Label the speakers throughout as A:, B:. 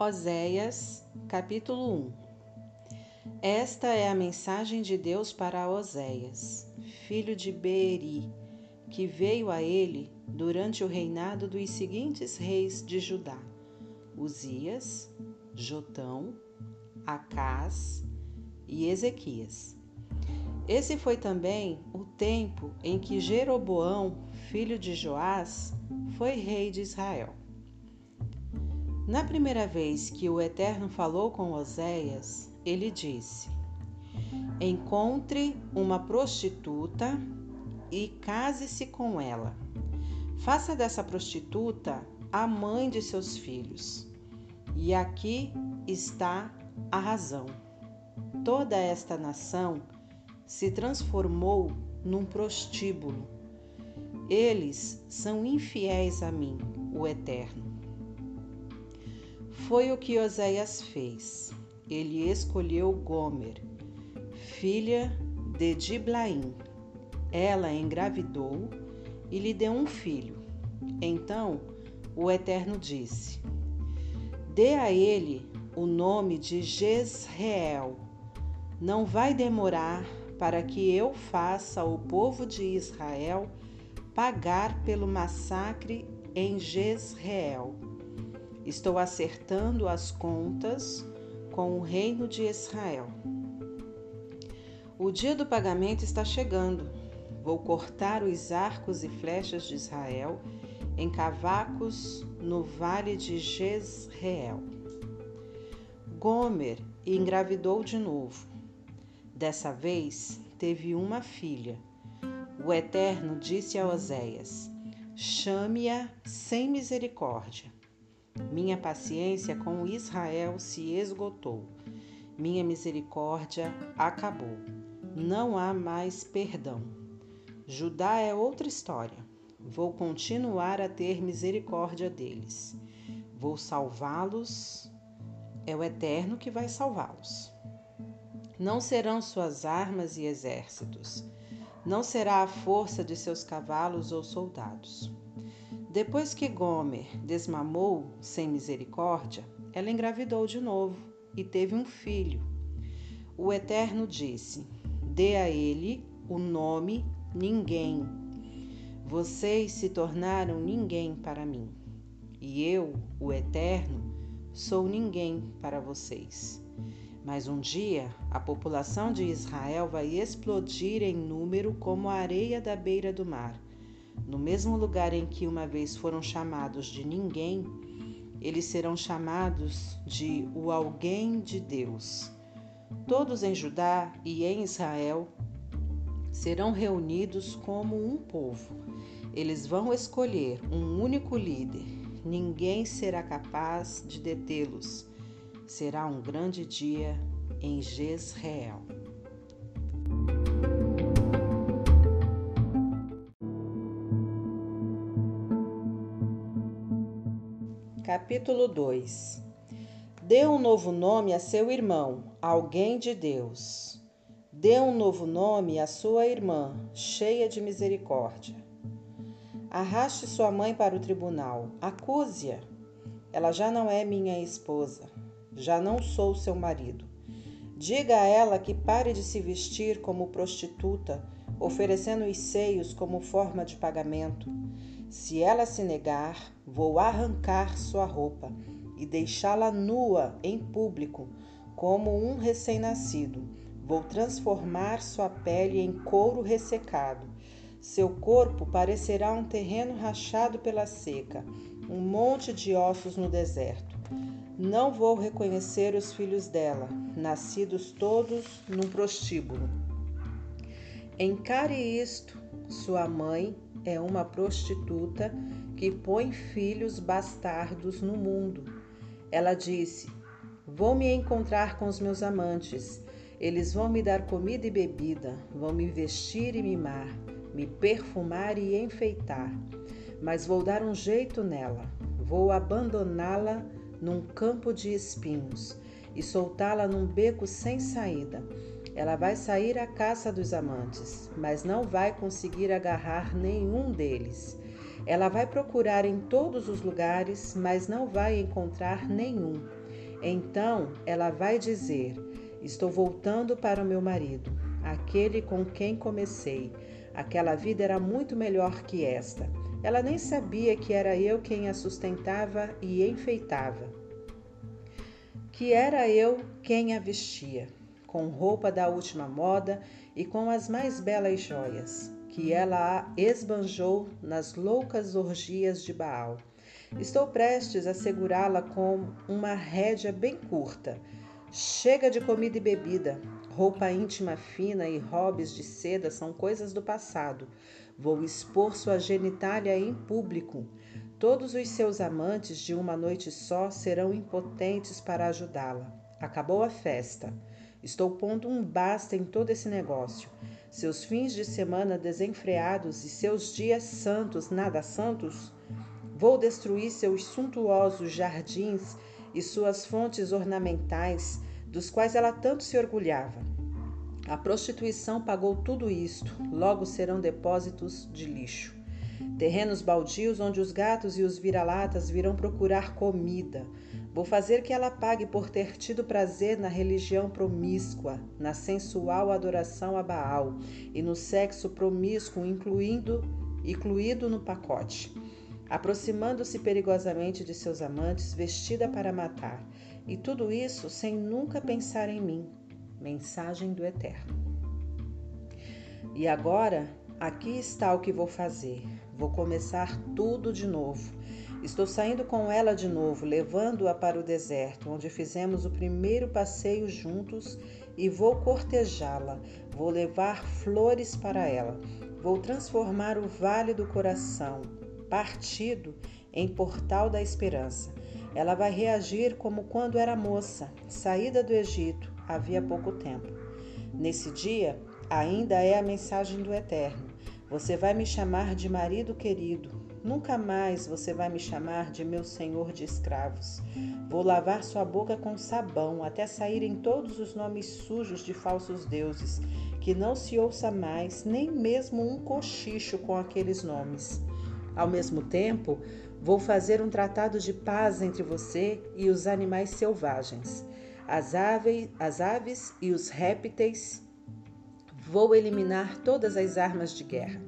A: Oséias, capítulo 1 Esta é a mensagem de Deus para Oséias, filho de Beeri, que veio a ele durante o reinado dos seguintes reis de Judá: Uzias, Jotão, Acás e Ezequias. Esse foi também o tempo em que Jeroboão, filho de Joás, foi rei de Israel. Na primeira vez que o Eterno falou com Oséias, ele disse: Encontre uma prostituta e case-se com ela. Faça dessa prostituta a mãe de seus filhos. E aqui está a razão. Toda esta nação se transformou num prostíbulo. Eles são infiéis a mim, o Eterno. Foi o que Oséias fez. Ele escolheu Gomer, filha de Diblaim. Ela engravidou e lhe deu um filho. Então o Eterno disse: Dê a ele o nome de Jezreel. Não vai demorar para que eu faça o povo de Israel pagar pelo massacre em Jezreel Estou acertando as contas com o reino de Israel. O dia do pagamento está chegando. Vou cortar os arcos e flechas de Israel em cavacos no vale de Jezreel. Gomer engravidou de novo. Dessa vez teve uma filha. O Eterno disse a Oséias: Chame-a sem misericórdia minha paciência com Israel se esgotou. Minha misericórdia acabou. Não há mais perdão. Judá é outra história. Vou continuar a ter misericórdia deles. Vou salvá-los. É o Eterno que vai salvá-los. Não serão suas armas e exércitos. Não será a força de seus cavalos ou soldados. Depois que Gomer desmamou sem misericórdia, ela engravidou de novo e teve um filho. O Eterno disse: Dê a ele o nome Ninguém. Vocês se tornaram ninguém para mim, e eu, o Eterno, sou ninguém para vocês. Mas um dia a população de Israel vai explodir em número como a areia da beira do mar no mesmo lugar em que uma vez foram chamados de ninguém, eles serão chamados de o alguém de Deus. Todos em Judá e em Israel serão reunidos como um povo. Eles vão escolher um único líder. Ninguém será capaz de detê-los. Será um grande dia em Jezreel. Capítulo 2 Dê um novo nome a seu irmão, alguém de Deus. Dê um novo nome à sua irmã, cheia de misericórdia. Arraste sua mãe para o tribunal, acuse-a. Ela já não é minha esposa, já não sou seu marido. Diga a ela que pare de se vestir como prostituta, oferecendo os seios como forma de pagamento. Se ela se negar, vou arrancar sua roupa e deixá-la nua em público, como um recém-nascido. Vou transformar sua pele em couro ressecado. Seu corpo parecerá um terreno rachado pela seca, um monte de ossos no deserto. Não vou reconhecer os filhos dela, nascidos todos num prostíbulo. Encare isto, sua mãe é uma prostituta que põe filhos bastardos no mundo. Ela disse: Vou me encontrar com os meus amantes. Eles vão me dar comida e bebida, vão me vestir e mimar, me perfumar e enfeitar. Mas vou dar um jeito nela. Vou abandoná-la num campo de espinhos e soltá-la num beco sem saída ela vai sair à caça dos amantes, mas não vai conseguir agarrar nenhum deles. Ela vai procurar em todos os lugares, mas não vai encontrar nenhum. Então ela vai dizer: Estou voltando para o meu marido, aquele com quem comecei. Aquela vida era muito melhor que esta. Ela nem sabia que era eu quem a sustentava e enfeitava, que era eu quem a vestia, com roupa da última moda e com as mais belas joias, que ela a esbanjou nas loucas orgias de Baal. Estou prestes a segurá-la com uma rédea bem curta. Chega de comida e bebida. Roupa íntima fina e hobbies de seda são coisas do passado. Vou expor sua genitália em público. Todos os seus amantes de uma noite só serão impotentes para ajudá-la. Acabou a festa. Estou pondo um basta em todo esse negócio. Seus fins de semana desenfreados e seus dias santos nada santos? Vou destruir seus suntuosos jardins e suas fontes ornamentais, dos quais ela tanto se orgulhava. A prostituição pagou tudo isto, logo serão depósitos de lixo. Terrenos baldios onde os gatos e os vira-latas virão procurar comida. Vou fazer que ela pague por ter tido prazer na religião promíscua, na sensual adoração a Baal e no sexo promíscuo incluindo, incluído no pacote. Aproximando-se perigosamente de seus amantes, vestida para matar. E tudo isso sem nunca pensar em mim, Mensagem do Eterno. E agora, aqui está o que vou fazer. Vou começar tudo de novo. Estou saindo com ela de novo, levando-a para o deserto, onde fizemos o primeiro passeio juntos, e vou cortejá-la. Vou levar flores para ela. Vou transformar o vale do coração, partido, em portal da esperança. Ela vai reagir como quando era moça, saída do Egito, havia pouco tempo. Nesse dia, ainda é a mensagem do Eterno. Você vai me chamar de marido querido. Nunca mais você vai me chamar de meu senhor de escravos. Vou lavar sua boca com sabão até saírem todos os nomes sujos de falsos deuses, que não se ouça mais nem mesmo um cochicho com aqueles nomes. Ao mesmo tempo, vou fazer um tratado de paz entre você e os animais selvagens as as aves e os répteis. Vou eliminar todas as armas de guerra.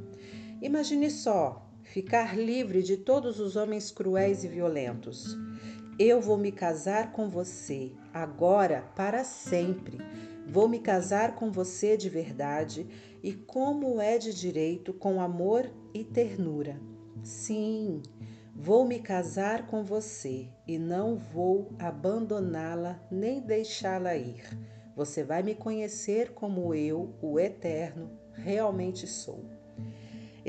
A: Imagine só ficar livre de todos os homens cruéis e violentos. Eu vou me casar com você, agora, para sempre. Vou me casar com você de verdade e, como é de direito, com amor e ternura. Sim, Vou me casar com você e não vou abandoná-la nem deixá-la ir. Você vai me conhecer como eu, o Eterno, realmente sou.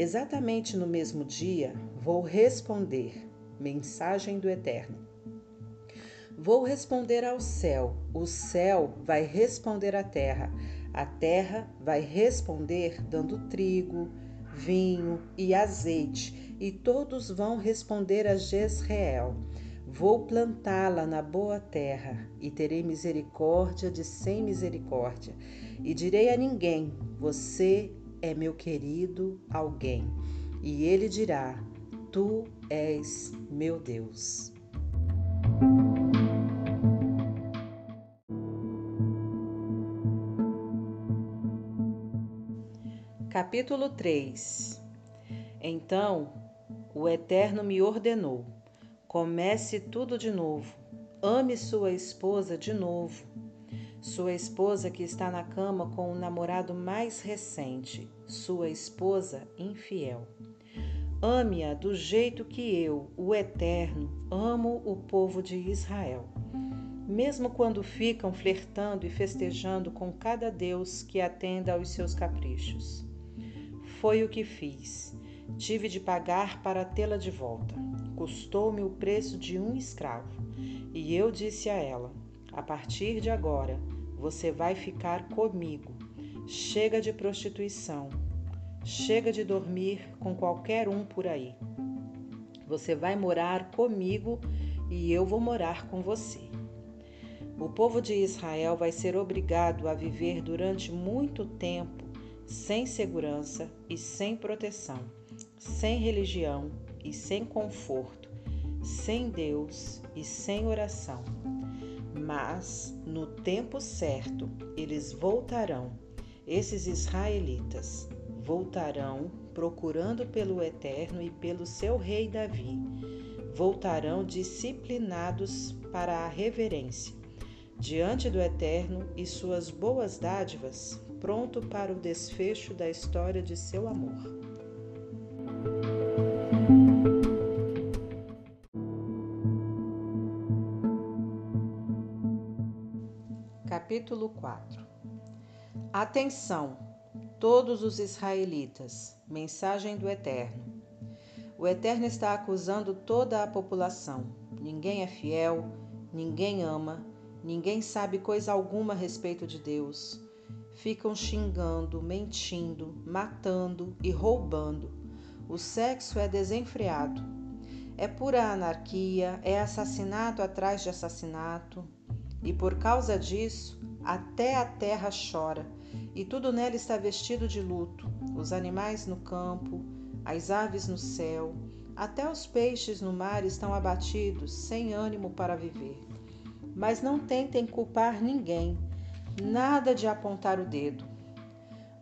A: Exatamente no mesmo dia, vou responder mensagem do Eterno. Vou responder ao céu, o céu vai responder à terra, a terra vai responder dando trigo, vinho e azeite, e todos vão responder a Jezreel. Vou plantá-la na boa terra, e terei misericórdia de sem misericórdia. E direi a ninguém: Você é meu querido alguém. E ele dirá: Tu és meu Deus. Capítulo 3 Então o Eterno me ordenou: comece tudo de novo, ame sua esposa de novo. Sua esposa que está na cama com o namorado mais recente, sua esposa infiel. Ame-a do jeito que eu, o Eterno, amo o povo de Israel. Mesmo quando ficam flertando e festejando com cada Deus que atenda aos seus caprichos. Foi o que fiz. Tive de pagar para tê-la de volta. Custou-me o preço de um escravo. E eu disse a ela: A partir de agora, você vai ficar comigo. Chega de prostituição. Chega de dormir com qualquer um por aí. Você vai morar comigo e eu vou morar com você. O povo de Israel vai ser obrigado a viver durante muito tempo sem segurança e sem proteção, sem religião e sem conforto, sem Deus e sem oração. Mas no tempo certo eles voltarão. Esses israelitas voltarão procurando pelo Eterno e pelo seu rei Davi. Voltarão disciplinados para a reverência diante do Eterno e suas boas dádivas, pronto para o desfecho da história de seu amor. Capítulo 4 Atenção, todos os israelitas, mensagem do Eterno. O Eterno está acusando toda a população. Ninguém é fiel, ninguém ama, ninguém sabe coisa alguma a respeito de Deus. Ficam xingando, mentindo, matando e roubando. O sexo é desenfreado. É pura anarquia, é assassinato atrás de assassinato. E por causa disso, até a terra chora, e tudo nela está vestido de luto: os animais no campo, as aves no céu, até os peixes no mar estão abatidos, sem ânimo para viver. Mas não tentem culpar ninguém, nada de apontar o dedo.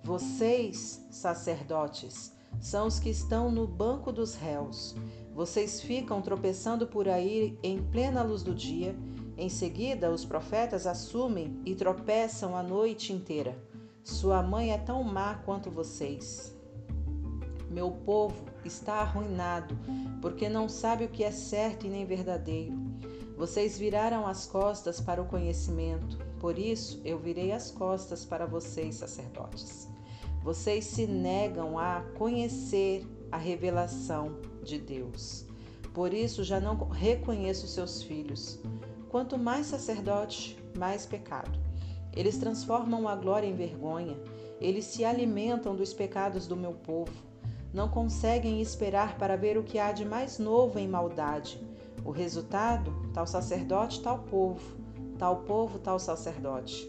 A: Vocês, sacerdotes, são os que estão no banco dos réus. Vocês ficam tropeçando por aí em plena luz do dia em seguida, os profetas assumem e tropeçam a noite inteira. Sua mãe é tão má quanto vocês. Meu povo está arruinado, porque não sabe o que é certo e nem verdadeiro. Vocês viraram as costas para o conhecimento, por isso eu virei as costas para vocês, sacerdotes. Vocês se negam a conhecer a revelação de Deus. Por isso já não reconheço seus filhos. Quanto mais sacerdote, mais pecado. Eles transformam a glória em vergonha, eles se alimentam dos pecados do meu povo. Não conseguem esperar para ver o que há de mais novo em maldade. O resultado, tal sacerdote, tal povo, tal povo, tal sacerdote.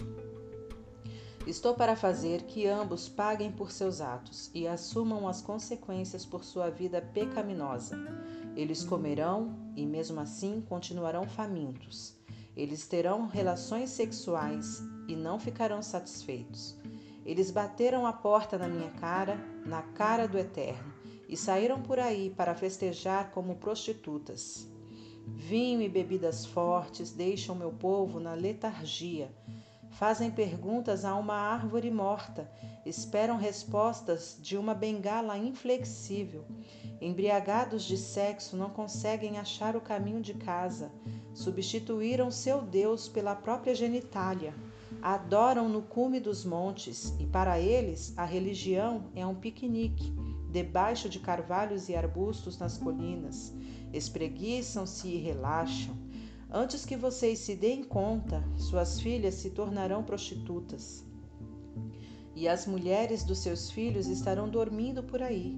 A: Estou para fazer que ambos paguem por seus atos e assumam as consequências por sua vida pecaminosa. Eles comerão e, mesmo assim, continuarão famintos. Eles terão relações sexuais e não ficarão satisfeitos. Eles bateram a porta na minha cara, na cara do Eterno, e saíram por aí para festejar como prostitutas. Vinho e bebidas fortes deixam meu povo na letargia. Fazem perguntas a uma árvore morta, esperam respostas de uma bengala inflexível. Embriagados de sexo, não conseguem achar o caminho de casa. Substituíram seu Deus pela própria genitália. Adoram no cume dos montes, e para eles a religião é um piquenique, debaixo de carvalhos e arbustos nas colinas. Espreguiçam-se e relaxam. Antes que vocês se deem conta, suas filhas se tornarão prostitutas. E as mulheres dos seus filhos estarão dormindo por aí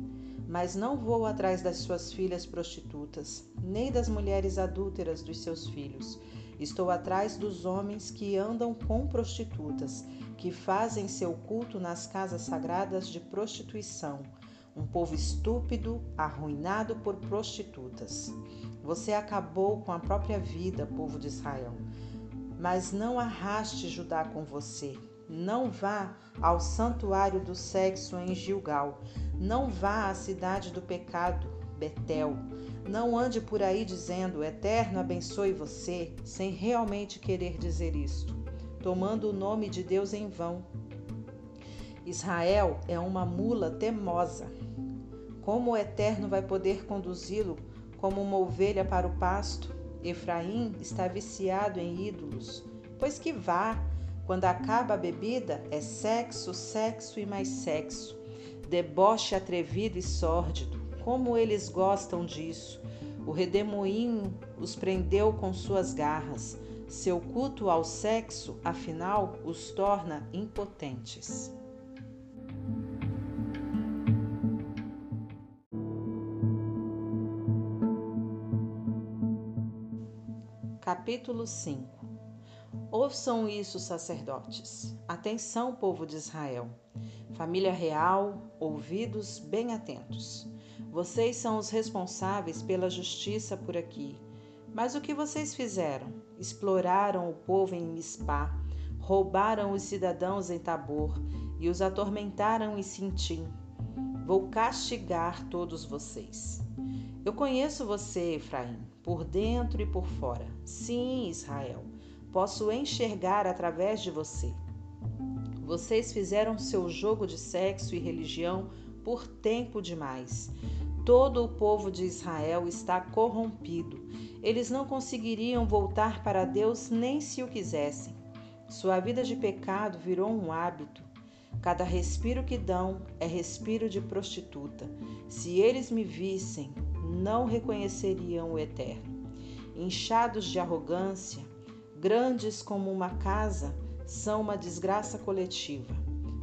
A: mas não vou atrás das suas filhas prostitutas, nem das mulheres adúlteras dos seus filhos. Estou atrás dos homens que andam com prostitutas, que fazem seu culto nas casas sagradas de prostituição. Um povo estúpido, arruinado por prostitutas. Você acabou com a própria vida, povo de Israel. Mas não arraste Judá com você. Não vá ao santuário do sexo em Gilgal. Não vá à cidade do pecado, Betel. Não ande por aí dizendo: Eterno abençoe você, sem realmente querer dizer isto, tomando o nome de Deus em vão. Israel é uma mula temosa. Como o Eterno vai poder conduzi-lo como uma ovelha para o pasto? Efraim está viciado em ídolos. Pois que vá, quando acaba a bebida, é sexo, sexo e mais sexo deboche atrevido e sórdido. Como eles gostam disso! O redemoinho os prendeu com suas garras. Seu culto ao sexo, afinal, os torna impotentes. Capítulo 5 Ouçam isso, sacerdotes. Atenção, povo de Israel. Família real, ouvidos bem atentos. Vocês são os responsáveis pela justiça por aqui. Mas o que vocês fizeram? Exploraram o povo em Mispá, roubaram os cidadãos em Tabor e os atormentaram em Sintim. Vou castigar todos vocês. Eu conheço você, Efraim, por dentro e por fora. Sim, Israel, posso enxergar através de você. Vocês fizeram seu jogo de sexo e religião por tempo demais. Todo o povo de Israel está corrompido. Eles não conseguiriam voltar para Deus nem se o quisessem. Sua vida de pecado virou um hábito. Cada respiro que dão é respiro de prostituta. Se eles me vissem, não reconheceriam o Eterno. Inchados de arrogância, grandes como uma casa, são uma desgraça coletiva.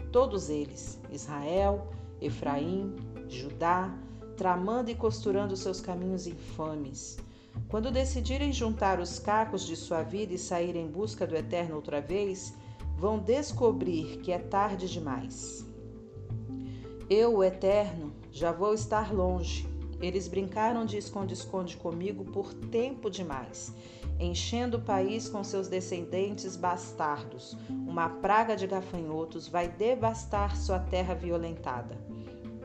A: Todos eles, Israel, Efraim, Judá, tramando e costurando seus caminhos infames. Quando decidirem juntar os cacos de sua vida e sair em busca do eterno outra vez, vão descobrir que é tarde demais. Eu, o eterno, já vou estar longe. Eles brincaram de esconde-esconde comigo por tempo demais, enchendo o país com seus descendentes bastardos. Uma praga de gafanhotos vai devastar sua terra violentada.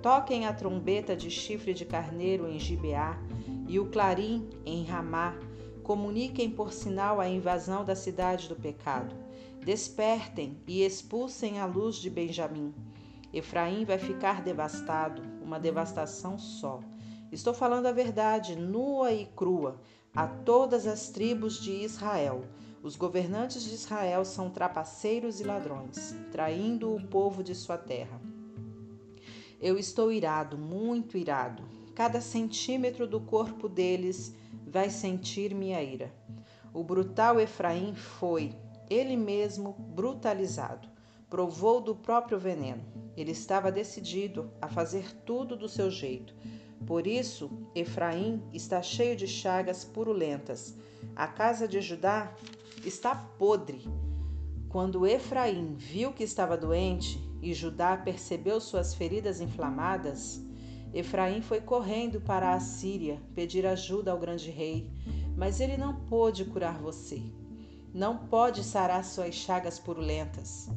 A: Toquem a trombeta de chifre de carneiro em Gibeá e o clarim em Ramá. Comuniquem por sinal a invasão da cidade do pecado. Despertem e expulsem a luz de Benjamim. Efraim vai ficar devastado, uma devastação só. Estou falando a verdade, nua e crua, a todas as tribos de Israel. Os governantes de Israel são trapaceiros e ladrões, traindo o povo de sua terra. Eu estou irado, muito irado. Cada centímetro do corpo deles vai sentir minha ira. O brutal Efraim foi, ele mesmo, brutalizado. Provou do próprio veneno. Ele estava decidido a fazer tudo do seu jeito. Por isso, Efraim está cheio de chagas purulentas. A casa de Judá está podre. Quando Efraim viu que estava doente, e Judá percebeu suas feridas inflamadas, Efraim foi correndo para a Síria pedir ajuda ao grande rei, mas ele não pôde curar você. Não pode sarar suas chagas purulentas.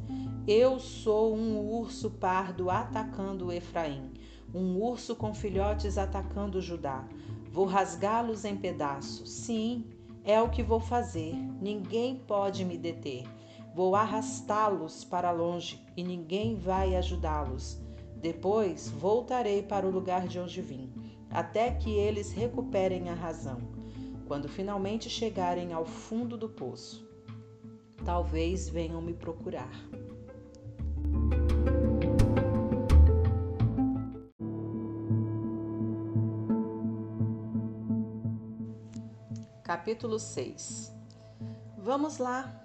A: Eu sou um urso pardo atacando Efraim, um urso com filhotes atacando Judá. Vou rasgá-los em pedaços. Sim, é o que vou fazer. Ninguém pode me deter. Vou arrastá-los para longe e ninguém vai ajudá-los. Depois voltarei para o lugar de onde vim, até que eles recuperem a razão, quando finalmente chegarem ao fundo do poço. Talvez venham me procurar. Capítulo 6 Vamos lá,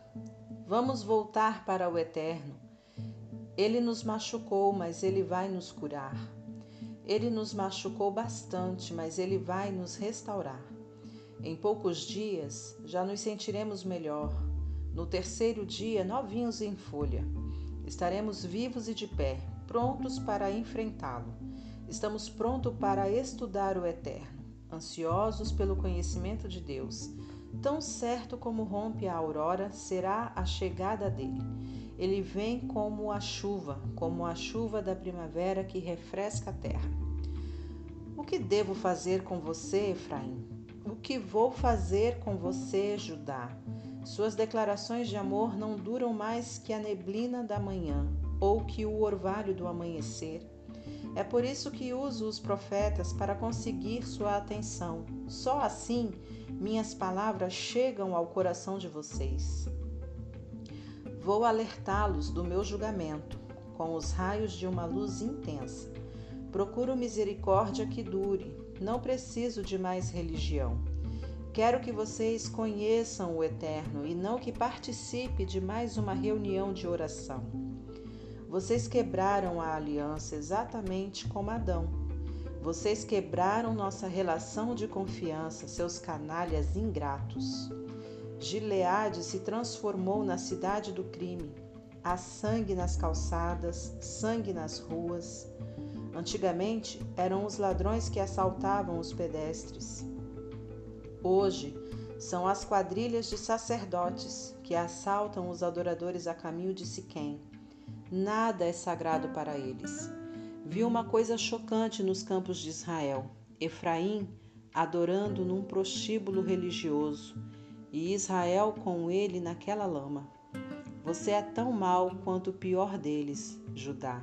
A: Vamos voltar para o Eterno. Ele nos machucou, mas ele vai nos curar. Ele nos machucou bastante, mas ele vai nos restaurar. Em poucos dias já nos sentiremos melhor. No terceiro dia, novinhos em folha. Estaremos vivos e de pé, prontos para enfrentá-lo. Estamos prontos para estudar o Eterno, ansiosos pelo conhecimento de Deus Tão certo como rompe a aurora será a chegada dele. Ele vem como a chuva, como a chuva da primavera que refresca a terra. O que devo fazer com você, Efraim? O que vou fazer com você, Judá? Suas declarações de amor não duram mais que a neblina da manhã ou que o orvalho do amanhecer. É por isso que uso os profetas para conseguir sua atenção. Só assim minhas palavras chegam ao coração de vocês. Vou alertá-los do meu julgamento com os raios de uma luz intensa. Procuro misericórdia que dure, não preciso de mais religião. Quero que vocês conheçam o Eterno e não que participe de mais uma reunião de oração. Vocês quebraram a aliança exatamente como Adão vocês quebraram nossa relação de confiança, seus canalhas ingratos. Gileade se transformou na cidade do crime. Há sangue nas calçadas, sangue nas ruas. Antigamente eram os ladrões que assaltavam os pedestres. Hoje São as quadrilhas de sacerdotes que assaltam os adoradores a caminho de Siquém. Nada é sagrado para eles. Vi uma coisa chocante nos campos de Israel. Efraim adorando num prostíbulo religioso e Israel com ele naquela lama. Você é tão mau quanto o pior deles, Judá.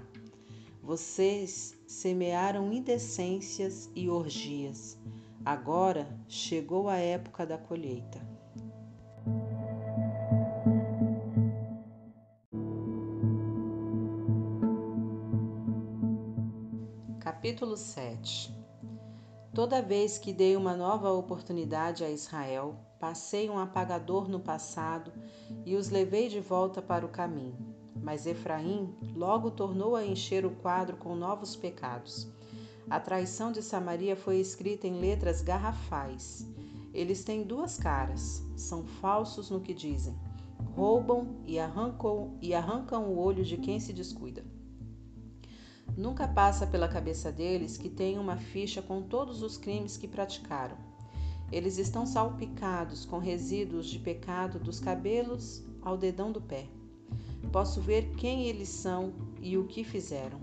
A: Vocês semearam indecências e orgias. Agora chegou a época da colheita. Capítulo 7 Toda vez que dei uma nova oportunidade a Israel, passei um apagador no passado e os levei de volta para o caminho. Mas Efraim logo tornou a encher o quadro com novos pecados. A traição de Samaria foi escrita em letras garrafais. Eles têm duas caras, são falsos no que dizem, roubam e arrancam, e arrancam o olho de quem se descuida. Nunca passa pela cabeça deles que tem uma ficha com todos os crimes que praticaram. Eles estão salpicados com resíduos de pecado dos cabelos ao dedão do pé. Posso ver quem eles são e o que fizeram.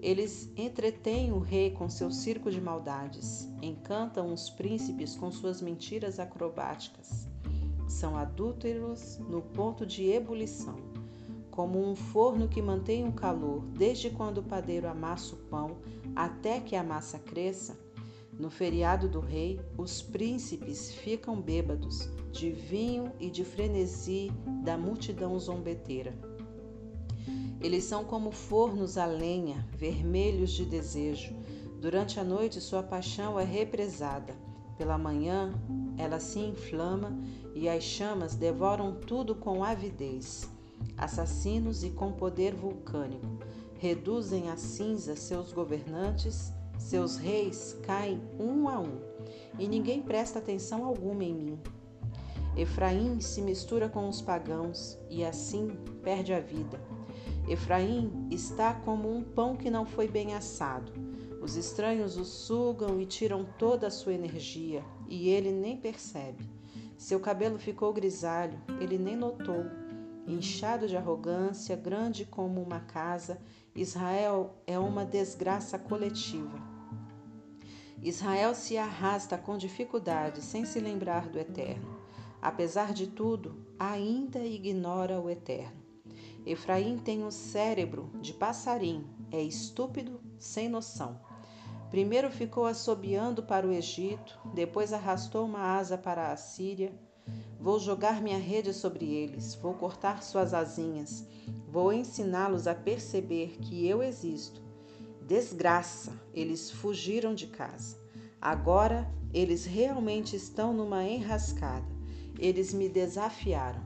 A: Eles entretêm o rei com seu circo de maldades, encantam os príncipes com suas mentiras acrobáticas. São adúlteros no ponto de ebulição, como um forno que mantém o calor desde quando o padeiro amassa o pão até que a massa cresça. No feriado do rei, os príncipes ficam bêbados de vinho e de frenesi da multidão zombeteira. Eles são como fornos a lenha, vermelhos de desejo. Durante a noite, sua paixão é represada. Pela manhã, ela se inflama e as chamas devoram tudo com avidez. Assassinos e com poder vulcânico, reduzem a cinza seus governantes, seus reis caem um a um, e ninguém presta atenção alguma em mim. Efraim se mistura com os pagãos e assim perde a vida. Efraim está como um pão que não foi bem assado. Os estranhos o sugam e tiram toda a sua energia, e ele nem percebe. Seu cabelo ficou grisalho, ele nem notou. Inchado de arrogância, grande como uma casa, Israel é uma desgraça coletiva. Israel se arrasta com dificuldade, sem se lembrar do Eterno. Apesar de tudo, ainda ignora o Eterno. Efraim tem um cérebro de passarim, é estúpido, sem noção. Primeiro ficou assobiando para o Egito, depois arrastou uma asa para a Síria. Vou jogar minha rede sobre eles, vou cortar suas asinhas, vou ensiná-los a perceber que eu existo. Desgraça, eles fugiram de casa. Agora eles realmente estão numa enrascada. Eles me desafiaram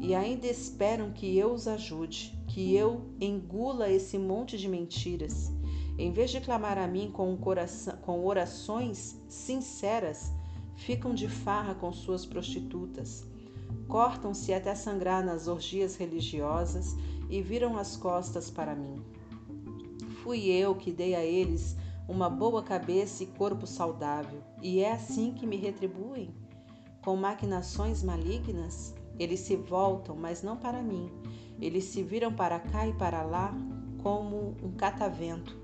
A: e ainda esperam que eu os ajude, que eu engula esse monte de mentiras. Em vez de clamar a mim com, um coração, com orações sinceras, ficam de farra com suas prostitutas. Cortam-se até sangrar nas orgias religiosas e viram as costas para mim. Fui eu que dei a eles uma boa cabeça e corpo saudável, e é assim que me retribuem? Com maquinações malignas? Eles se voltam, mas não para mim. Eles se viram para cá e para lá como um catavento.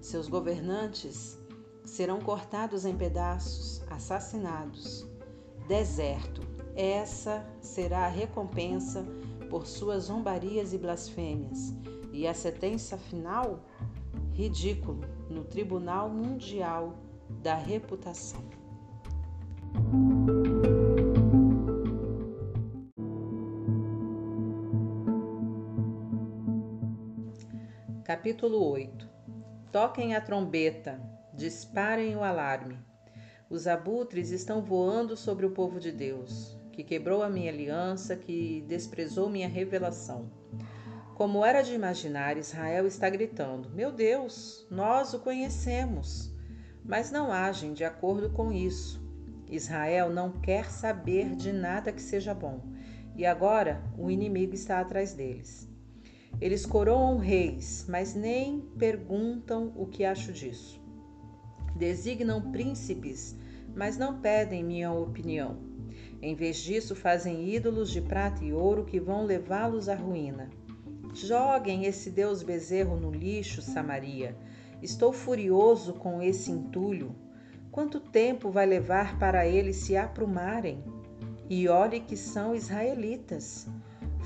A: Seus governantes serão cortados em pedaços, assassinados. Deserto. Essa será a recompensa por suas zombarias e blasfêmias. E a sentença final? Ridículo no Tribunal Mundial da Reputação. Capítulo 8 Toquem a trombeta, disparem o alarme. Os abutres estão voando sobre o povo de Deus, que quebrou a minha aliança, que desprezou minha revelação. Como era de imaginar, Israel está gritando: Meu Deus, nós o conhecemos. Mas não agem de acordo com isso. Israel não quer saber de nada que seja bom, e agora o inimigo está atrás deles. Eles coroam reis, mas nem perguntam o que acho disso. Designam príncipes, mas não pedem minha opinião. Em vez disso, fazem ídolos de prata e ouro que vão levá-los à ruína. Joguem esse Deus bezerro no lixo, Samaria. Estou furioso com esse entulho. Quanto tempo vai levar para eles se aprumarem? E olhe que são israelitas.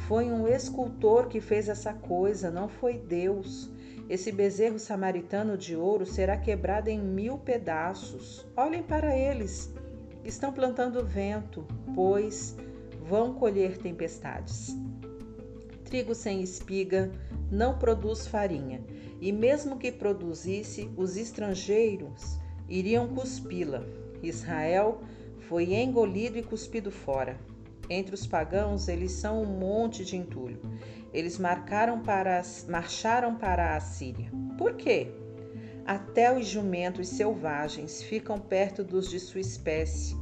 A: Foi um escultor que fez essa coisa, não foi Deus. Esse bezerro samaritano de ouro será quebrado em mil pedaços. Olhem para eles. Estão plantando vento, pois vão colher tempestades. Trigo sem espiga não produz farinha, e mesmo que produzisse, os estrangeiros iriam cuspi-la. Israel foi engolido e cuspido fora. Entre os pagãos, eles são um monte de entulho. Eles para, marcharam para a Síria. Por quê? Até os jumentos selvagens ficam perto dos de sua espécie.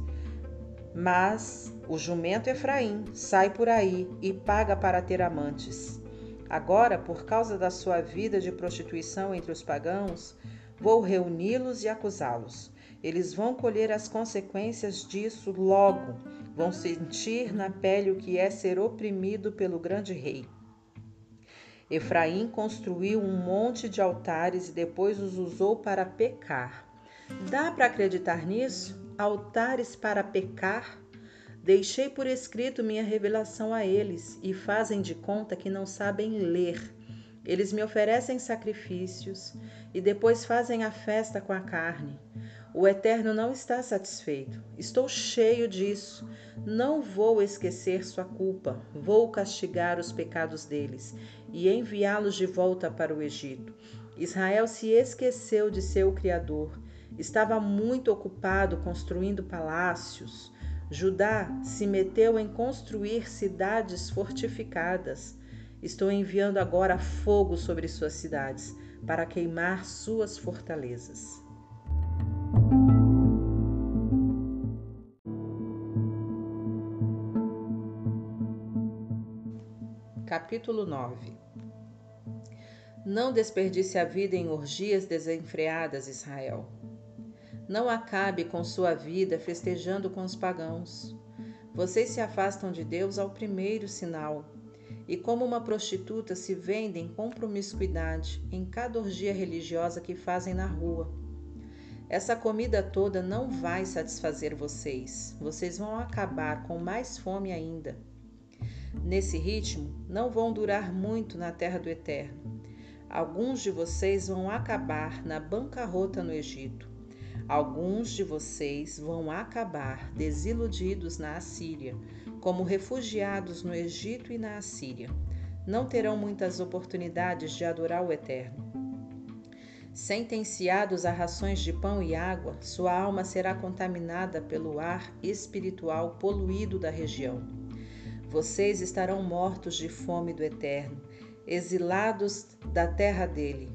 A: Mas o jumento Efraim sai por aí e paga para ter amantes. Agora, por causa da sua vida de prostituição entre os pagãos, vou reuni-los e acusá-los. Eles vão colher as consequências disso logo, vão sentir na pele o que é ser oprimido pelo grande rei. Efraim construiu um monte de altares e depois os usou para pecar. Dá para acreditar nisso? Altares para pecar? Deixei por escrito minha revelação a eles e fazem de conta que não sabem ler. Eles me oferecem sacrifícios e depois fazem a festa com a carne. O Eterno não está satisfeito. Estou cheio disso. Não vou esquecer sua culpa. Vou castigar os pecados deles e enviá-los de volta para o Egito. Israel se esqueceu de seu Criador. Estava muito ocupado construindo palácios. Judá se meteu em construir cidades fortificadas. Estou enviando agora fogo sobre suas cidades para queimar suas fortalezas. Capítulo 9 Não desperdice a vida em orgias desenfreadas, Israel. Não acabe com sua vida festejando com os pagãos. Vocês se afastam de Deus ao primeiro sinal, e como uma prostituta se vendem com promiscuidade em cada orgia religiosa que fazem na rua. Essa comida toda não vai satisfazer vocês. Vocês vão acabar com mais fome ainda. Nesse ritmo, não vão durar muito na terra do Eterno. Alguns de vocês vão acabar na bancarrota no Egito. Alguns de vocês vão acabar desiludidos na Assíria, como refugiados no Egito e na Assíria. Não terão muitas oportunidades de adorar o Eterno. Sentenciados a rações de pão e água, sua alma será contaminada pelo ar espiritual poluído da região. Vocês estarão mortos de fome do Eterno, exilados da terra dele.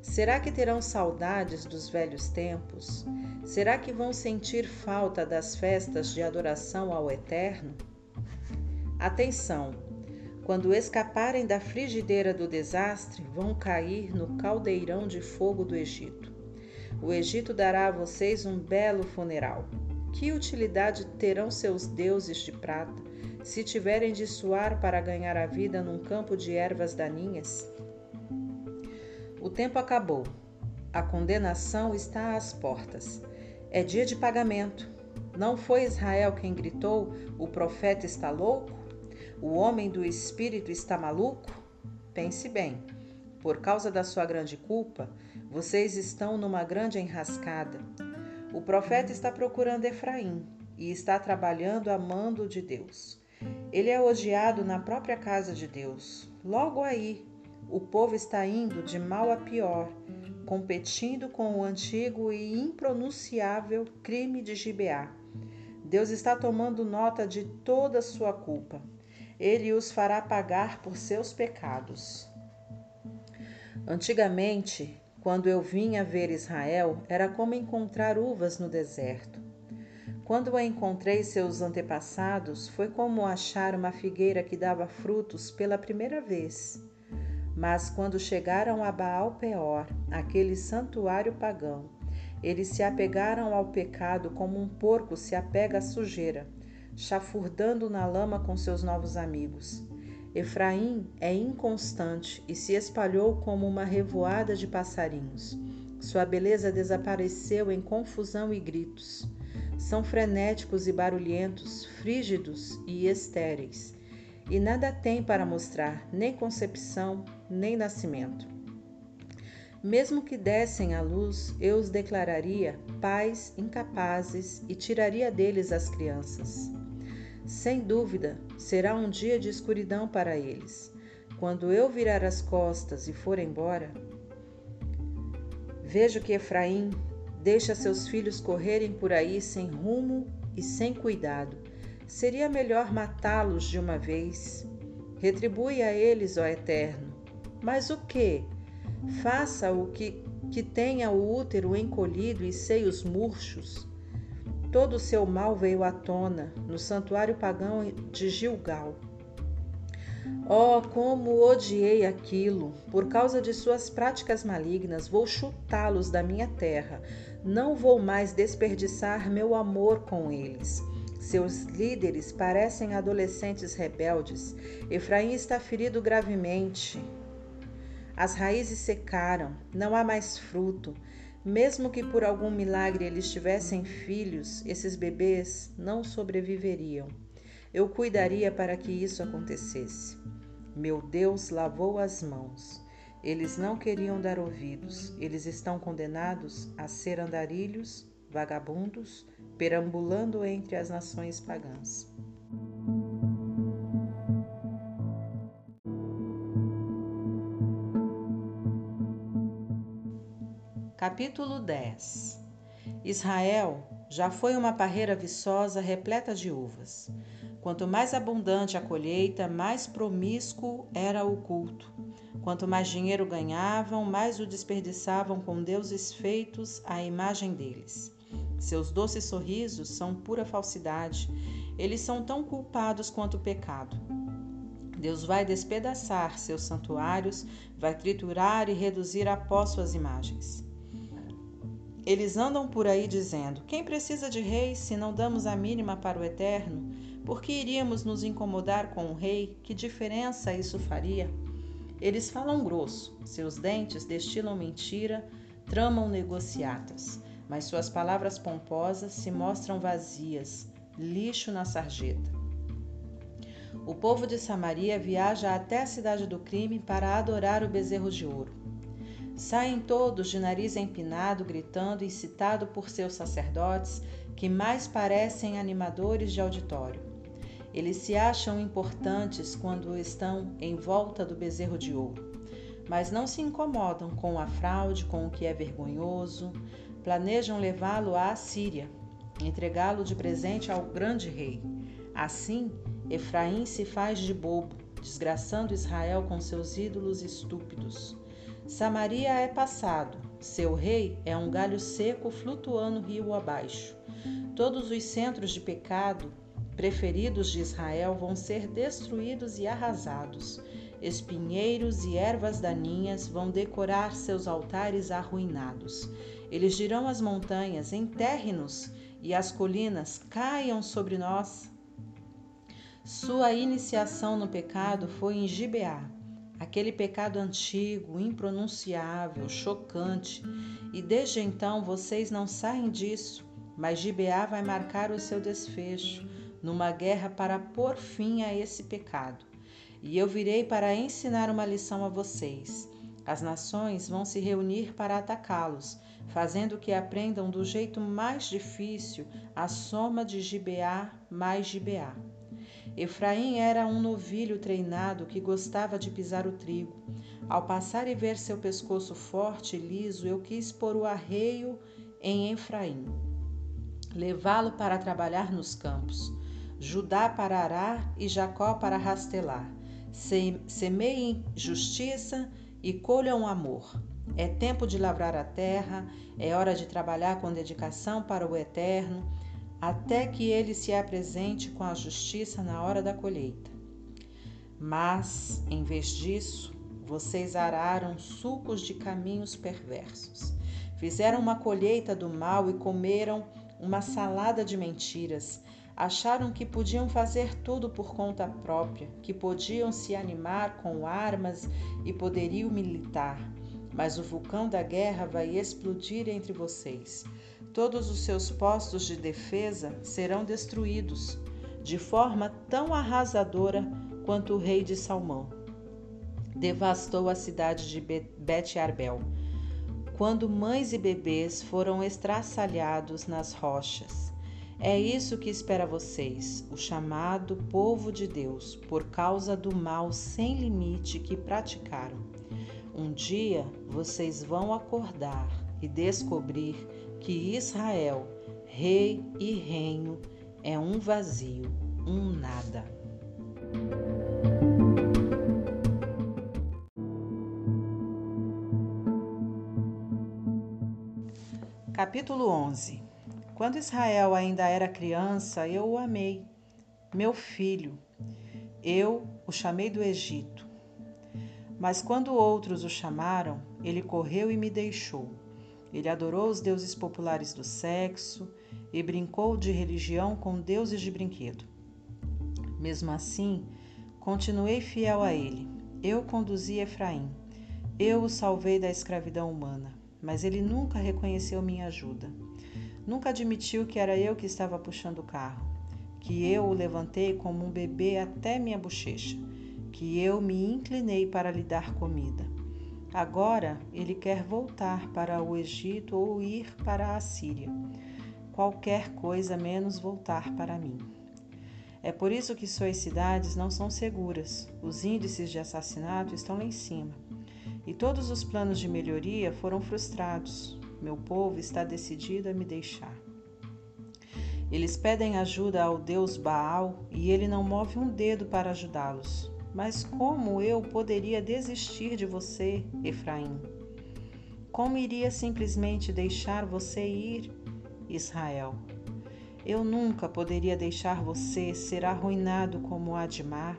A: Será que terão saudades dos velhos tempos? Será que vão sentir falta das festas de adoração ao Eterno? Atenção! Quando escaparem da frigideira do desastre, vão cair no caldeirão de fogo do Egito. O Egito dará a vocês um belo funeral. Que utilidade terão seus deuses de prata se tiverem de suar para ganhar a vida num campo de ervas daninhas? O tempo acabou. A condenação está às portas. É dia de pagamento. Não foi Israel quem gritou: O profeta está louco? O homem do espírito está maluco? Pense bem. Por causa da sua grande culpa, vocês estão numa grande enrascada. O profeta está procurando Efraim e está trabalhando a mando de Deus. Ele é odiado na própria casa de Deus. Logo aí, o povo está indo de mal a pior, competindo com o antigo e impronunciável crime de Gibeá. Deus está tomando nota de toda sua culpa. Ele os fará pagar por seus pecados. Antigamente, quando eu vinha ver Israel, era como encontrar uvas no deserto. Quando encontrei seus antepassados, foi como achar uma figueira que dava frutos pela primeira vez. Mas quando chegaram a Baal Peor, aquele santuário pagão, Eles se apegaram ao pecado como um porco se apega à sujeira, chafurdando na lama com seus novos amigos. Efraim é inconstante e se espalhou como uma revoada de passarinhos. Sua beleza desapareceu em confusão e gritos. São frenéticos e barulhentos, frígidos e estéreis, e nada têm para mostrar, nem concepção, nem nascimento. Mesmo que dessem à luz, eu os declararia pais incapazes e tiraria deles as crianças. Sem dúvida, será um dia de escuridão para eles. Quando eu virar as costas e for embora, vejo que Efraim deixa seus filhos correrem por aí sem rumo e sem cuidado. Seria melhor matá-los de uma vez. Retribui a eles, ó Eterno. Mas o que? Faça o que, que tenha o útero encolhido e seios murchos Todo o seu mal veio à tona no santuário pagão de Gilgal. Oh, como odiei aquilo! Por causa de suas práticas malignas, vou chutá-los da minha terra. Não vou mais desperdiçar meu amor com eles. Seus líderes parecem adolescentes rebeldes. Efraim está ferido gravemente. As raízes secaram, não há mais fruto. Mesmo que por algum milagre eles tivessem filhos, esses bebês não sobreviveriam. Eu cuidaria para que isso acontecesse. Meu Deus lavou as mãos. Eles não queriam dar ouvidos. Eles estão condenados a ser andarilhos, vagabundos, perambulando entre as nações pagãs. Capítulo 10 Israel já foi uma parreira viçosa repleta de uvas. Quanto mais abundante a colheita, mais promíscuo era o culto. Quanto mais dinheiro ganhavam, mais o desperdiçavam com deuses feitos à imagem deles. Seus doces sorrisos são pura falsidade. Eles são tão culpados quanto o pecado. Deus vai despedaçar seus santuários, vai triturar e reduzir a pó suas imagens. Eles andam por aí dizendo: Quem precisa de rei se não damos a mínima para o eterno? Por que iríamos nos incomodar com o rei? Que diferença isso faria? Eles falam grosso, seus dentes destilam mentira, tramam negociatas, mas suas palavras pomposas se mostram vazias, lixo na sarjeta. O povo de Samaria viaja até a cidade do crime para adorar o bezerro de ouro. Saem todos de nariz empinado, gritando, incitado por seus sacerdotes, que mais parecem animadores de auditório. Eles se acham importantes quando estão em volta do bezerro de ouro, mas não se incomodam com a fraude, com o que é vergonhoso. Planejam levá-lo à Assíria, entregá-lo de presente ao grande rei. Assim, Efraim se faz de bobo, desgraçando Israel com seus ídolos estúpidos. Samaria é passado, seu rei é um galho seco flutuando rio abaixo. Todos os centros de pecado preferidos de Israel vão ser destruídos e arrasados. Espinheiros e ervas daninhas vão decorar seus altares arruinados. Eles dirão às montanhas: enterre-nos, e as colinas caiam sobre nós. Sua iniciação no pecado foi em Gibeá, aquele pecado antigo, impronunciável, chocante, e desde então vocês não saem disso, mas Gibeá vai marcar o seu desfecho numa guerra para pôr fim a esse pecado. E eu virei para ensinar uma lição a vocês. As nações vão se reunir para atacá-los, fazendo que aprendam do jeito mais difícil a soma de Gibeá mais Gibeá. Efraim era um novilho treinado que gostava de pisar o trigo. Ao passar e ver seu pescoço forte e liso, eu quis pôr o arreio em Efraim, levá-lo para trabalhar nos campos. Judá para arar e Jacó para rastelar. Semeiem justiça e colham amor. É tempo de lavrar a terra, é hora de trabalhar com dedicação para o eterno até que ele se apresente com a justiça na hora da colheita. Mas, em vez disso, vocês araram sulcos de caminhos perversos. Fizeram uma colheita do mal e comeram uma salada de mentiras. Acharam que podiam fazer tudo por conta própria, que podiam se animar com armas e poderio militar. Mas o vulcão da guerra vai explodir entre vocês. Todos os seus postos de defesa serão destruídos, de forma tão arrasadora quanto o rei de Salmão devastou a cidade de Bet Arbel, quando mães e bebês foram estraçalhados nas rochas. É isso que espera vocês, o chamado povo de Deus, por causa do mal sem limite que praticaram. Um dia vocês vão acordar e descobrir que Israel, rei e reino, é um vazio, um nada. Capítulo 11 Quando Israel ainda era criança, eu o amei, meu filho. Eu o chamei do Egito. Mas quando outros o chamaram, ele correu e me deixou. Ele adorou os deuses populares do sexo e brincou de religião com deuses de brinquedo. Mesmo assim, continuei fiel a ele. Eu conduzi Efraim. Eu o salvei da escravidão humana mas ele nunca reconheceu minha ajuda. Nunca admitiu que era eu que estava puxando o carro, que eu o levantei como um bebê até minha bochecha, que eu me inclinei para lhe dar comida. Agora ele quer voltar para o Egito ou ir para a Síria. Qualquer coisa menos voltar para mim. É por isso que suas cidades não são seguras. Os índices de assassinato estão lá em cima e todos os planos de melhoria foram frustrados. Meu povo está decidido a me deixar. Eles pedem ajuda ao Deus Baal e ele não move um dedo para ajudá-los. Mas como eu poderia desistir de você, Efraim? Como iria simplesmente deixar você ir, Israel? Eu nunca poderia deixar você ser arruinado como Admar,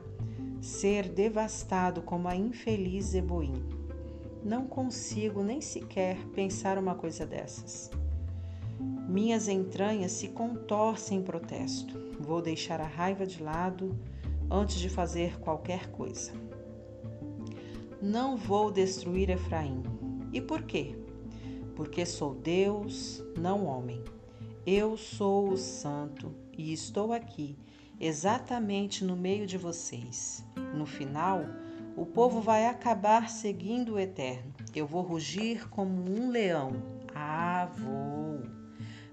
A: ser devastado como a infeliz Zeboim. Não consigo nem sequer pensar uma coisa dessas. Minhas entranhas se contorcem em protesto. Vou deixar a raiva de lado antes de fazer qualquer coisa. Não vou destruir Efraim. E por quê? Porque sou Deus, não homem. Eu sou o Santo e estou aqui, exatamente no meio de vocês. No final, o povo vai acabar seguindo o Eterno. Eu vou rugir como um leão. Ah, vou.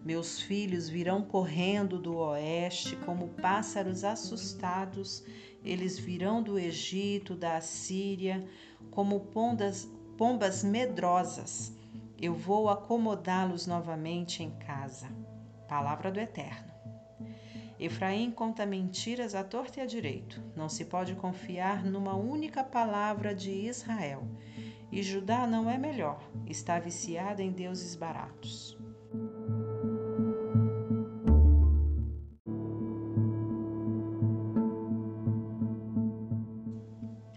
A: Meus filhos virão correndo do oeste como pássaros assustados. Eles virão do Egito, da Assíria, como pondas, pombas medrosas. Eu vou acomodá-los novamente em casa. Palavra do Eterno. Efraim conta mentiras à torta e à direito. Não se pode confiar numa única palavra de Israel. E Judá não é melhor, está viciada em deuses baratos.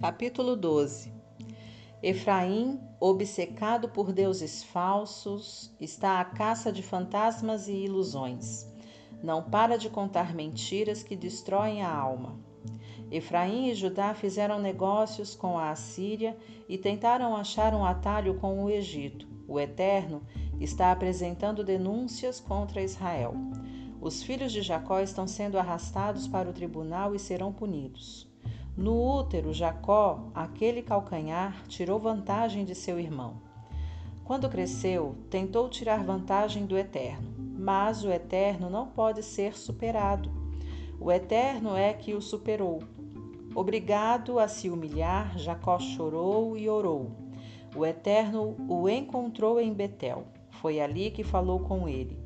A: Capítulo 12 Efraim, obcecado por deuses falsos, está à caça de fantasmas e ilusões. Não para de contar mentiras que destroem a alma. Efraim e Judá fizeram negócios com a Assíria e tentaram achar um atalho com o Egito. O Eterno está apresentando denúncias contra Israel. Os filhos de Jacó estão sendo arrastados para o tribunal e serão punidos. No útero, Jacó, aquele calcanhar, tirou vantagem de seu irmão. Quando cresceu, tentou tirar vantagem do Eterno mas o Eterno não pode ser superado. O Eterno é que o superou. Obrigado a se humilhar, Jacó chorou e orou. O Eterno o encontrou em Betel. Foi ali que falou com ele.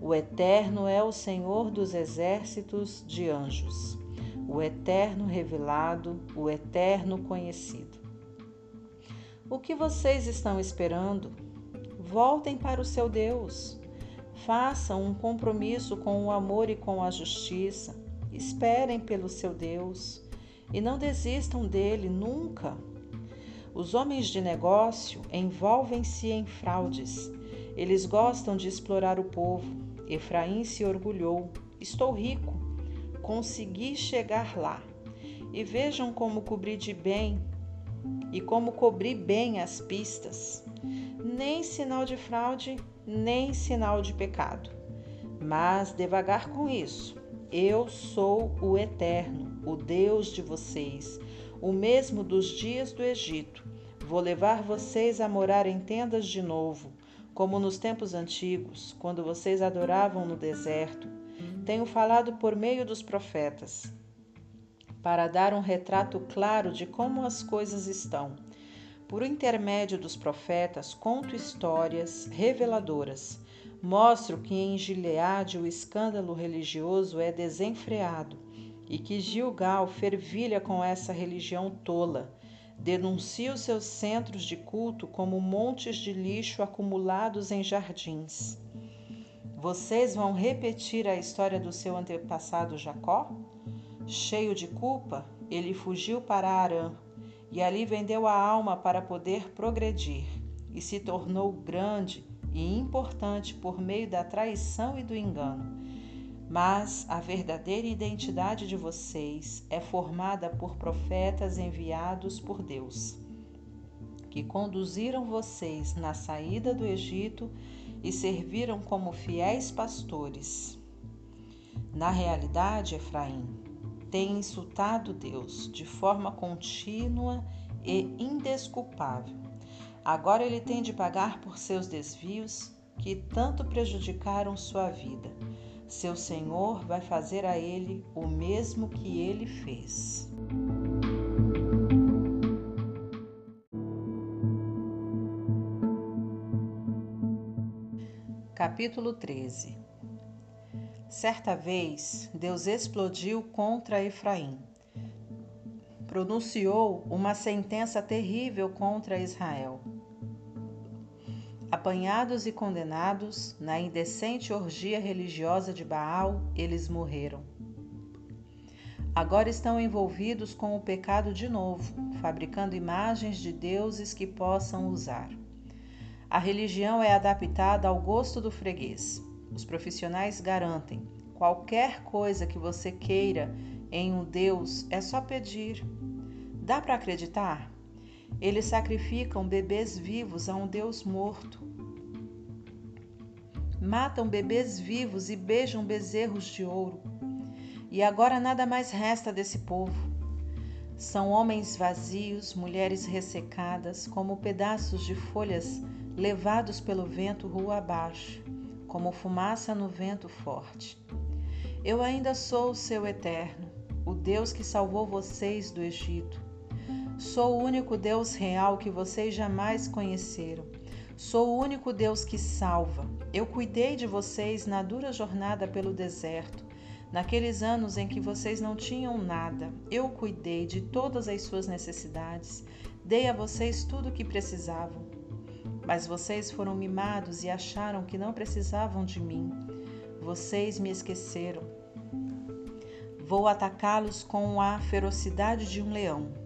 A: O Eterno é o Senhor dos exércitos de anjos. O Eterno revelado, o Eterno conhecido. O que vocês estão esperando? Voltem para o seu Deus. Façam um compromisso com o amor e com a justiça. Esperem pelo seu Deus e não desistam dele nunca. Os homens de negócio envolvem-se em fraudes. Eles gostam de explorar o povo. Efraim se orgulhou. Estou rico. Consegui chegar lá. E vejam como cobri de bem e como cobri bem as pistas. Nem sinal de fraude, nem sinal de pecado. Mas devagar com isso. Eu sou o Eterno, o Deus de vocês, o mesmo dos dias do Egito. Vou levar vocês a morar em tendas de novo, como nos tempos antigos, quando vocês adoravam no deserto. Tenho falado por meio dos profetas, para dar um retrato claro de como as coisas estão. Por intermédio dos profetas, conto histórias reveladoras Mostro que em Gileade o escândalo religioso é desenfreado e que Gilgal fervilha com essa religião tola. Denuncia os seus centros de culto como montes de lixo acumulados em jardins. Vocês vão repetir a história do seu antepassado Jacó? Cheio de culpa, ele fugiu para Arã e ali vendeu a alma para poder progredir e se tornou grande e importante por meio da traição e do engano. Mas a verdadeira identidade de vocês é formada por profetas enviados por Deus, que conduziram vocês na saída do Egito e serviram como fiéis pastores. Na realidade, Efraim tem insultado Deus de forma contínua e indesculpável Agora ele tem de pagar por seus desvios que tanto prejudicaram sua vida. Seu Senhor vai fazer a ele o mesmo que ele fez. Capítulo 13 Certa vez, Deus explodiu contra Efraim. Pronunciou uma sentença terrível contra Israel Apanhados e condenados na indecente orgia religiosa de Baal, eles morreram. Agora estão envolvidos com o pecado de novo, fabricando imagens de deuses que possam usar. A religião é adaptada ao gosto do freguês. Os profissionais garantem: qualquer coisa que você queira em um Deus é só pedir. Dá para acreditar? Eles sacrificam bebês vivos a um Deus morto. Matam bebês vivos e beijam bezerros de ouro. E agora nada mais resta desse povo. São homens vazios, mulheres ressecadas, como pedaços de folhas levados pelo vento rua abaixo, como fumaça no vento forte. Eu ainda sou o seu eterno, o Deus que salvou vocês do Egito. Sou o único Deus real que vocês jamais conheceram. Sou o único Deus que salva. Eu cuidei de vocês na dura jornada pelo deserto. Naqueles anos em que vocês não tinham nada, eu cuidei de todas as suas necessidades. Dei a vocês tudo o que precisavam. Mas vocês foram mimados e acharam que não precisavam de mim. Vocês me esqueceram. Vou atacá-los com a ferocidade de um leão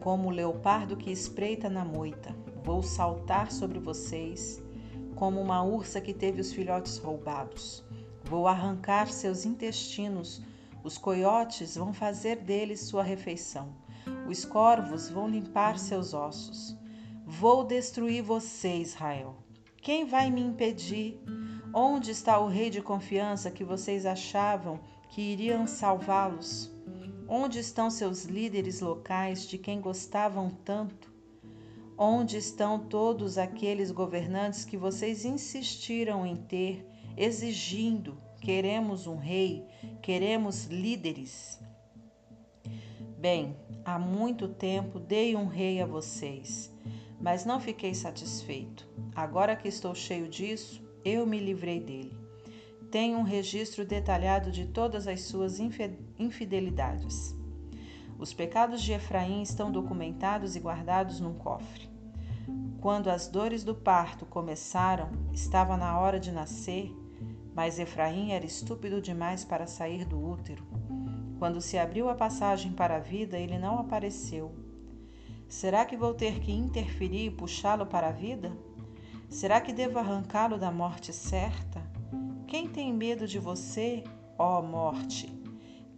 A: como o leopardo que espreita na moita. Vou saltar sobre vocês, como uma ursa que teve os filhotes roubados. Vou arrancar seus intestinos, os coiotes vão fazer deles sua refeição, os corvos vão limpar seus ossos. Vou destruir você, Israel. Quem vai me impedir? Onde está o rei de confiança que vocês achavam que iriam salvá-los? Onde estão seus líderes locais de quem gostavam tanto? Onde estão todos aqueles governantes que vocês insistiram em ter, exigindo: queremos um rei, queremos líderes? Bem, há muito tempo dei um rei a vocês, mas não fiquei satisfeito. Agora que estou cheio disso, eu me livrei dele tem um registro detalhado de todas as suas infidelidades. Os pecados de Efraim estão documentados e guardados num cofre. Quando as dores do parto começaram, estava na hora de nascer, mas Efraim era estúpido demais para sair do útero. Quando se abriu a passagem para a vida, ele não apareceu. Será que vou ter que interferir e puxá-lo para a vida? Será que devo arrancá-lo da morte certa? Quem tem medo de você, ó morte?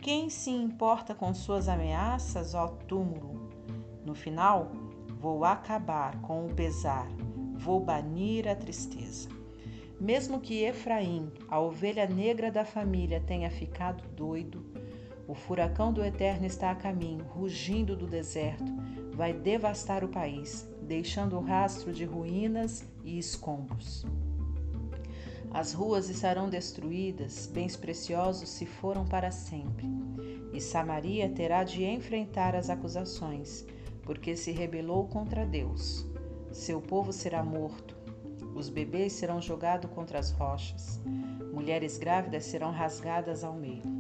A: Quem se importa com suas ameaças, ó túmulo? No final, vou acabar com o pesar, vou banir a tristeza. Mesmo que Efraim, a ovelha negra da família, tenha ficado doido, o furacão do Eterno está a caminho, rugindo do deserto, vai devastar o país, deixando rastro de ruínas e escombros. As ruas estarão destruídas, bens preciosos se foram para sempre. E Samaria terá de enfrentar as acusações, porque se rebelou contra Deus. Seu povo será morto. Os bebês serão jogados contra as rochas. Mulheres grávidas serão rasgadas ao meio.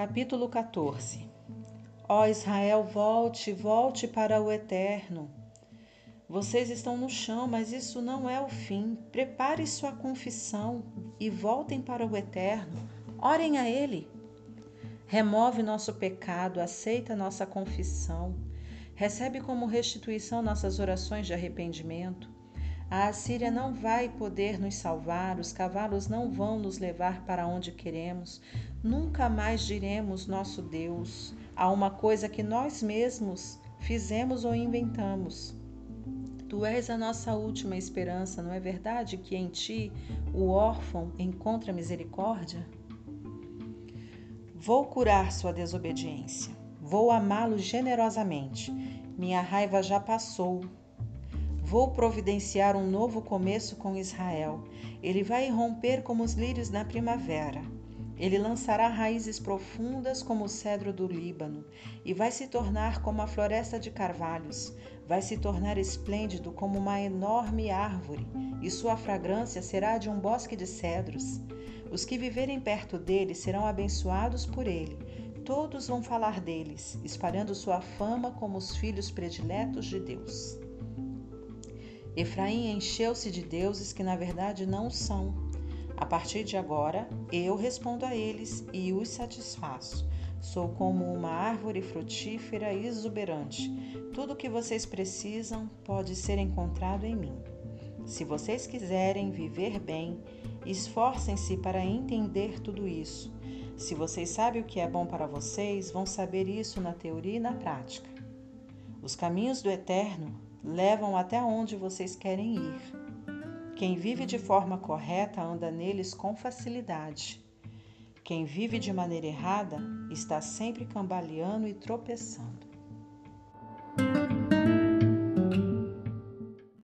A: Capítulo 14 Ó Israel, volte, volte para o eterno. Vocês estão no chão, mas isso não é o fim. Prepare sua confissão e voltem para o eterno. Orem a Ele. Remove nosso pecado, aceita nossa confissão. Recebe como restituição nossas orações de arrependimento. A Assíria não vai poder nos salvar, os cavalos não vão nos levar para onde queremos. Nunca mais diremos nosso Deus a uma coisa que nós mesmos fizemos ou inventamos. Tu és a nossa última esperança, não é verdade que em ti o órfão encontra misericórdia? Vou curar sua desobediência, vou amá-lo generosamente. Minha raiva já passou. Vou providenciar um novo começo com Israel. Ele vai romper como os lírios na primavera. Ele lançará raízes profundas como o cedro do Líbano e vai se tornar como a floresta de carvalhos. Vai se tornar esplêndido como uma enorme árvore, e sua fragrância será de um bosque de cedros. Os que viverem perto dele serão abençoados por ele. Todos vão falar deles, espalhando sua fama como os filhos prediletos de Deus. Efraim encheu-se de deuses que na verdade não são a partir de agora, eu respondo a eles e os satisfaço. Sou como uma árvore frutífera e exuberante. Tudo o que vocês precisam pode ser encontrado em mim. Se vocês quiserem viver bem, esforcem-se para entender tudo isso. Se vocês sabem o que é bom para vocês, vão saber isso na teoria e na prática. Os caminhos do Eterno levam até onde vocês querem ir. Quem vive de forma correta anda neles com facilidade. Quem vive de maneira errada está sempre cambaleando e tropeçando.